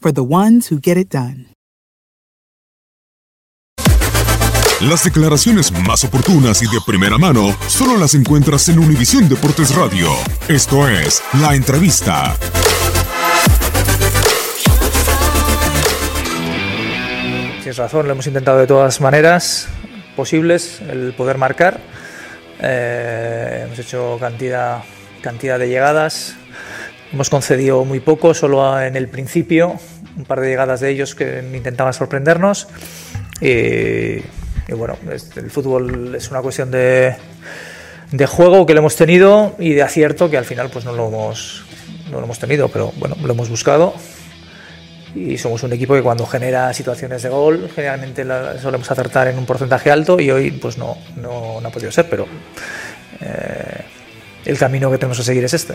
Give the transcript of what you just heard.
for the ones who get it done. Las declaraciones más oportunas y de primera mano solo las encuentras en Univisión Deportes Radio. Esto es La Entrevista. Tienes razón, lo hemos intentado de todas maneras posibles el poder marcar. Eh, hemos hecho cantidad, cantidad de llegadas. Hemos concedido muy poco, solo en el principio, un par de llegadas de ellos que intentaban sorprendernos. Y, y bueno, el fútbol es una cuestión de, juego que lo hemos tenido y de acierto que al final pues no lo hemos, no lo hemos tenido, pero bueno, lo hemos buscado y somos un equipo que cuando genera situaciones de gol generalmente solemos acertar en un porcentaje alto y hoy pues no, no, no ha podido ser, pero eh, el camino que tenemos que seguir es este.